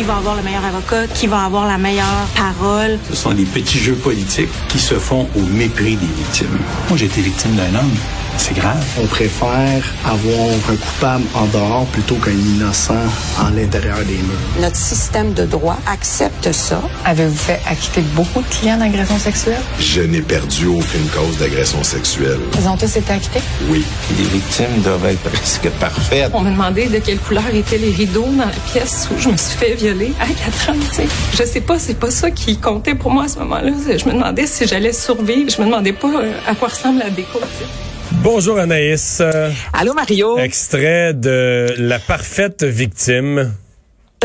Qui va avoir le meilleur avocat? Qui va avoir la meilleure parole? Ce sont des petits jeux politiques qui se font au mépris des victimes. Moi, j'ai été victime d'un homme. C'est grave. On préfère avoir un coupable en dehors plutôt qu'un innocent en l'intérieur des murs. Notre système de droit accepte ça. Avez-vous fait acquitter beaucoup de clients d'agression sexuelle? Je n'ai perdu aucune cause d'agression sexuelle. Ils ont tous été acquittés? Oui. Les victimes doivent être presque parfaites. On m'a demandé de quelle couleur étaient les rideaux dans la pièce où je me suis fait violer à 4 ans. tu sais. Je sais pas, c'est pas ça qui comptait pour moi à ce moment-là. Je me demandais si j'allais survivre. Je me demandais pas à quoi ressemble la déco. tu sais. Bonjour Anaïs. Allô Mario. Extrait de La parfaite victime.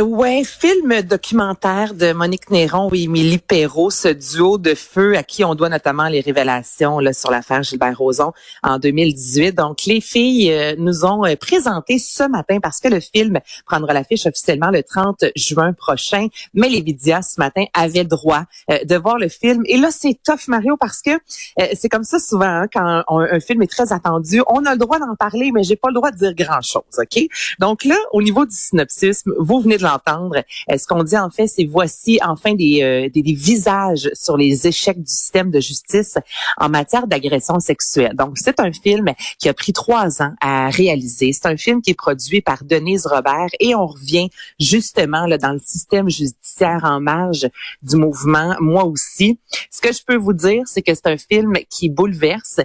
Ouais, film documentaire de Monique Néron et Émilie Perrault, ce duo de feu à qui on doit notamment les révélations là, sur l'affaire Gilbert Rozon en 2018. Donc, les filles euh, nous ont euh, présenté ce matin parce que le film prendra l'affiche officiellement le 30 juin prochain. Mais les médias ce matin avaient droit euh, de voir le film. Et là, c'est tough, Mario, parce que euh, c'est comme ça souvent hein, quand un film est très attendu. On a le droit d'en parler, mais j'ai pas le droit de dire grand-chose, OK? Donc là, au niveau du synopsis, vous venez de l'entendre. Euh, Ce qu'on dit en fait, c'est voici enfin des, euh, des, des visages sur les échecs du système de justice en matière d'agression sexuelle. Donc c'est un film qui a pris trois ans à réaliser. C'est un film qui est produit par Denise Robert et on revient justement là, dans le système judiciaire en marge du mouvement. Moi aussi. Ce que je peux vous dire, c'est que c'est un film qui bouleverse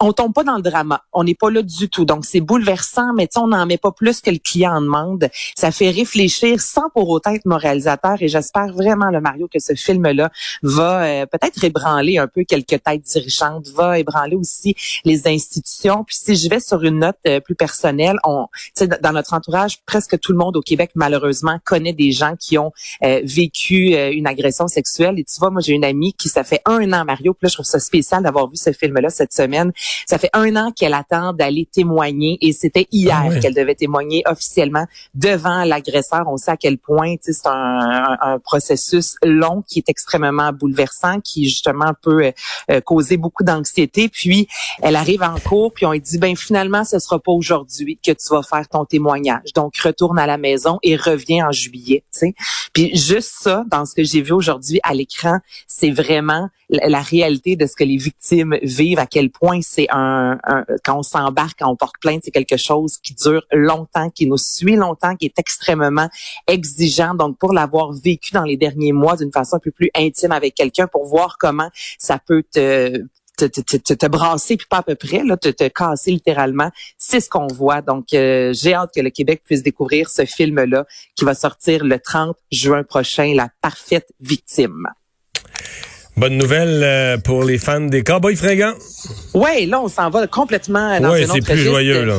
on tombe pas dans le drama. On n'est pas là du tout. Donc, c'est bouleversant, mais on n'en met pas plus que le client en demande. Ça fait réfléchir sans pour autant être moralisateur. Et j'espère vraiment, le Mario, que ce film-là va euh, peut-être ébranler un peu quelques têtes dirigeantes, va ébranler aussi les institutions. Puis si je vais sur une note euh, plus personnelle, on, dans notre entourage, presque tout le monde au Québec, malheureusement, connaît des gens qui ont euh, vécu une agression sexuelle. Et tu vois, moi, j'ai une amie qui, ça fait un an, Mario, puis là, je trouve ça spécial d'avoir vu ce film-là cette semaine. Ça fait un an qu'elle attend d'aller témoigner et c'était hier Ah qu'elle devait témoigner officiellement devant l'agresseur. On sait à quel point c'est un, un- un processus long qui est extrêmement bouleversant, qui justement peut euh, causer beaucoup d'anxiété. Puis elle arrive en cours, puis on lui dit ben finalement ce sera pas aujourd'hui que tu vas faire ton témoignage. Donc retourne à la maison et reviens en juillet. Tu sais. Puis juste ça, dans ce que j'ai vu aujourd'hui à l'écran, c'est vraiment la, la réalité de ce que les victimes vivent, à quel point c'est un, un- quand on s'embarque, quand on porte plainte, c'est quelque chose qui dure longtemps, qui nous suit longtemps, qui est extrêmement exigeant. Donc, pour l'avoir vécu dans les derniers mois d'une façon un peu plus intime avec quelqu'un, pour voir comment ça peut te te, te, te, te- brasser, puis pas à peu près, là, te, te casser littéralement. C'est ce qu'on voit. Donc, euh, j'ai hâte que le Québec puisse découvrir ce film-là qui va sortir le 30 juin prochain, La parfaite victime. Bonne nouvelle euh, pour les fans des Cowboys fringants. Ouais, là, on s'en va complètement dans Oui, un c'est plus registre. joyeux, là.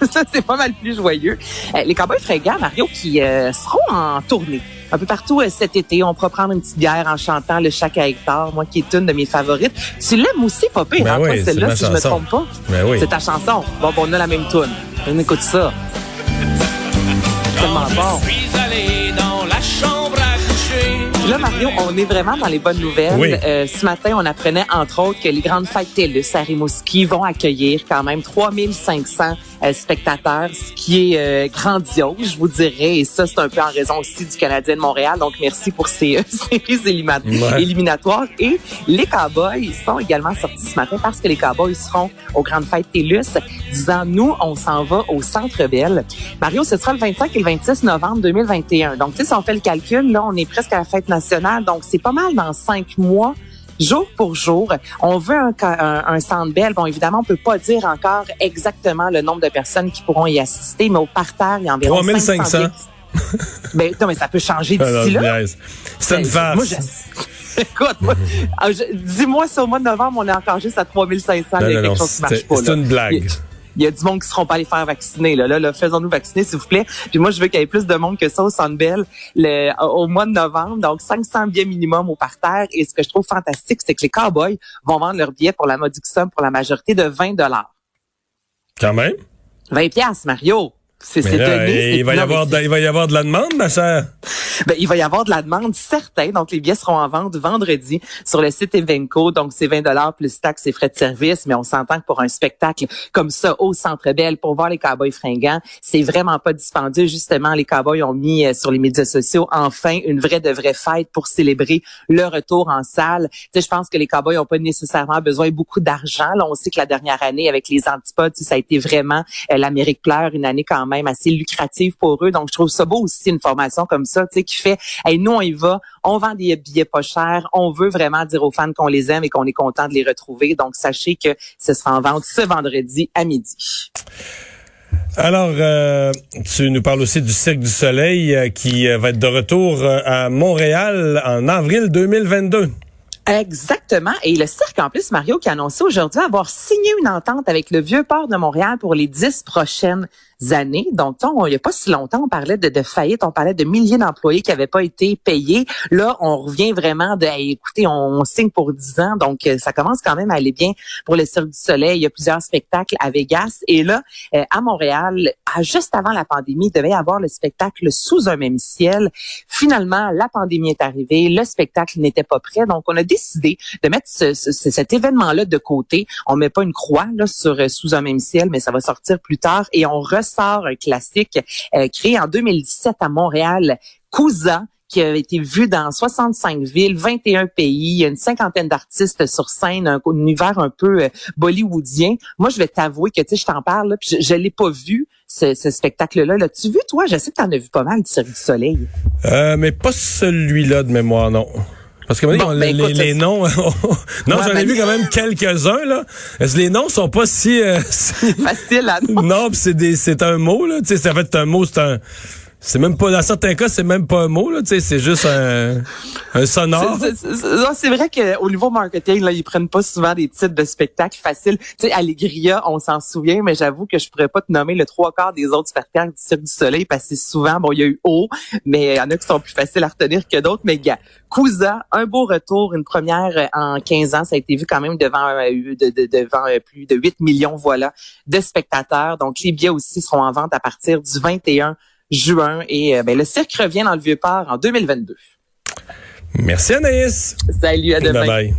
Ça, c'est pas mal plus joyeux. Euh, les Cowboys fringants, Mario, qui euh, seront en tournée un peu partout euh, cet été. On pourra prendre une petite bière en chantant le Chac à Hectare, moi qui est une de mes favorites. Tu l'aimes aussi, pire, Ben hein, oui, celle-là, si je me chanson. trompe pas. Ben oui. C'est ta chanson. Bon, bon, on a la même tune. On écoute ça. Tellement bon. Là, Mario, on est vraiment dans les bonnes nouvelles. Oui. Euh, ce matin, on apprenait, entre autres, que les grandes fêtes TELUS à Rimouski vont accueillir quand même 3500 euh, spectateurs, ce qui est euh, grandiose, je vous dirais. Et ça, c'est un peu en raison aussi du Canadien de Montréal. Donc, merci pour ces euh, séries Ouais. éliminatoires. Et les Cowboys sont également sortis ce matin parce que les Cowboys seront aux grandes fêtes TELUS, disant, nous, on s'en va au Centre Bell. Mario, ce sera le 25 et le 26 novembre 2021. Donc, tu sais, si on fait le calcul, là, on est presque à la fête nationale. Donc, c'est pas mal dans cinq mois. Jour pour jour, on veut un, un, un centre belle. Bon, évidemment, on peut pas dire encore exactement le nombre de personnes qui pourront y assister, mais au parterre, il y a environ 3500. 500 ben, non, mais ça peut changer Ah, d'ici là. C'est une Ben, farce. Moi, je- Écoute, moi, ah, je- dis-moi si au mois de novembre, on est encore juste à 3500, il y a quelque chose qui marche pas. c'est une blague. Il y a du monde qui seront pas allés faire vacciner. Là, là, là faisons-nous vacciner, s'il vous plaît. Puis moi, je veux qu'il y ait plus de monde que ça au Centre Bell le, au mois de novembre. Donc, 500 billets minimum au parterre. Et ce que je trouve fantastique, c'est que les Cowboys vont vendre leurs billets pour la modique somme, pour la majorité de 20 dollars. Quand même. 20 piastres, Mario. C'est. Il va, y avoir de, il va y avoir de la demande, ma chère. Ben, il va y avoir de la demande, certain. Donc, les billets seront en vente vendredi sur le site Evenco. Donc, c'est 20 dollars plus taxes et frais de service. Mais on s'entend que pour un spectacle comme ça au Centre Bell, pour voir les Cowboys fringants, c'est vraiment pas dispendieux. Justement, les Cowboys ont mis euh, sur les médias sociaux enfin une vraie de vraie fête pour célébrer le retour en salle. Tu je pense que les Cowboys ont pas nécessairement besoin de beaucoup d'argent. Là, on sait que la dernière année avec les antipodes, ça a été vraiment euh, l'Amérique pleure, une année quand même assez lucrative pour eux. Donc, je trouve ça beau aussi une formation comme ça, tu sais, qui fait, hey, nous on y va, on vend des billets pas chers, on veut vraiment dire aux fans qu'on les aime et qu'on est content de les retrouver. Donc, sachez que ce sera en vente ce vendredi à midi. Alors, euh, tu nous parles aussi du Cirque du Soleil euh, qui euh, va être de retour à Montréal en avril 2022. Exactement. Et le cirque, en plus, Mario, qui a annoncé aujourd'hui avoir signé une entente avec le Vieux-Port de Montréal pour les dix prochaines années. Donc, il n'y a pas si longtemps, on parlait de, faillite, on parlait de milliers d'employés qui n'avaient pas été payés. Là, on revient vraiment de, écoutez, on, signe pour 10 ans, donc euh, ça commence quand même à aller bien pour le Cirque du Soleil. Il y a plusieurs spectacles à Vegas. Et là, euh, à Montréal, juste avant la pandémie, il devait y avoir le spectacle sous un même ciel. Finalement, la pandémie est arrivée, le spectacle n'était pas prêt, donc on a décidé de mettre ce, cet événement-là de côté. On met pas une croix là sur euh, sous un même ciel, mais ça va sortir plus tard et on un classique euh, créé en 2017 à Montréal, Cousa qui a été vu dans 65 villes, 21 pays, une cinquantaine d'artistes sur scène, un, univers un peu euh, bollywoodien. Moi, je vais t'avouer que tu sais, je t'en parle, puis je, je l'ai pas vu ce, spectacle-là. L'as-tu vu toi? Je sais que t'en as vu pas mal du Cirque du Soleil. Euh, mais pas celui-là de mémoire, non. Parce que ben, les, noms, non, j'en ai vu quand même quelques-uns là. Les noms sont pas si, euh, faciles à Non, c'est des, c'est un mot là. Tu sais, ça fait un mot, c'est un. C'est même pas, dans certains cas, c'est même pas un mot, là, tu sais, c'est juste un, un sonore. C'est vrai qu'au niveau marketing, là, ils prennent pas souvent des titres de spectacles faciles. Tu sais, Allegria, on s'en souvient, mais j'avoue que je pourrais pas te nommer le trois quarts des autres spectacles du Cirque du Soleil parce que souvent, bon, il y a eu haut, mais il y en a qui sont plus faciles à retenir que d'autres, mais gars, Cousa, un beau retour, une première en 15 ans, ça a été vu quand même devant, euh, devant euh, plus de 8 millions, voilà, de spectateurs. Donc, les billets aussi seront en vente à partir du 21 juin. Et euh, ben, le cirque revient dans le Vieux-Port en 2022. Merci Anaïs. Salut, à demain. Bye bye.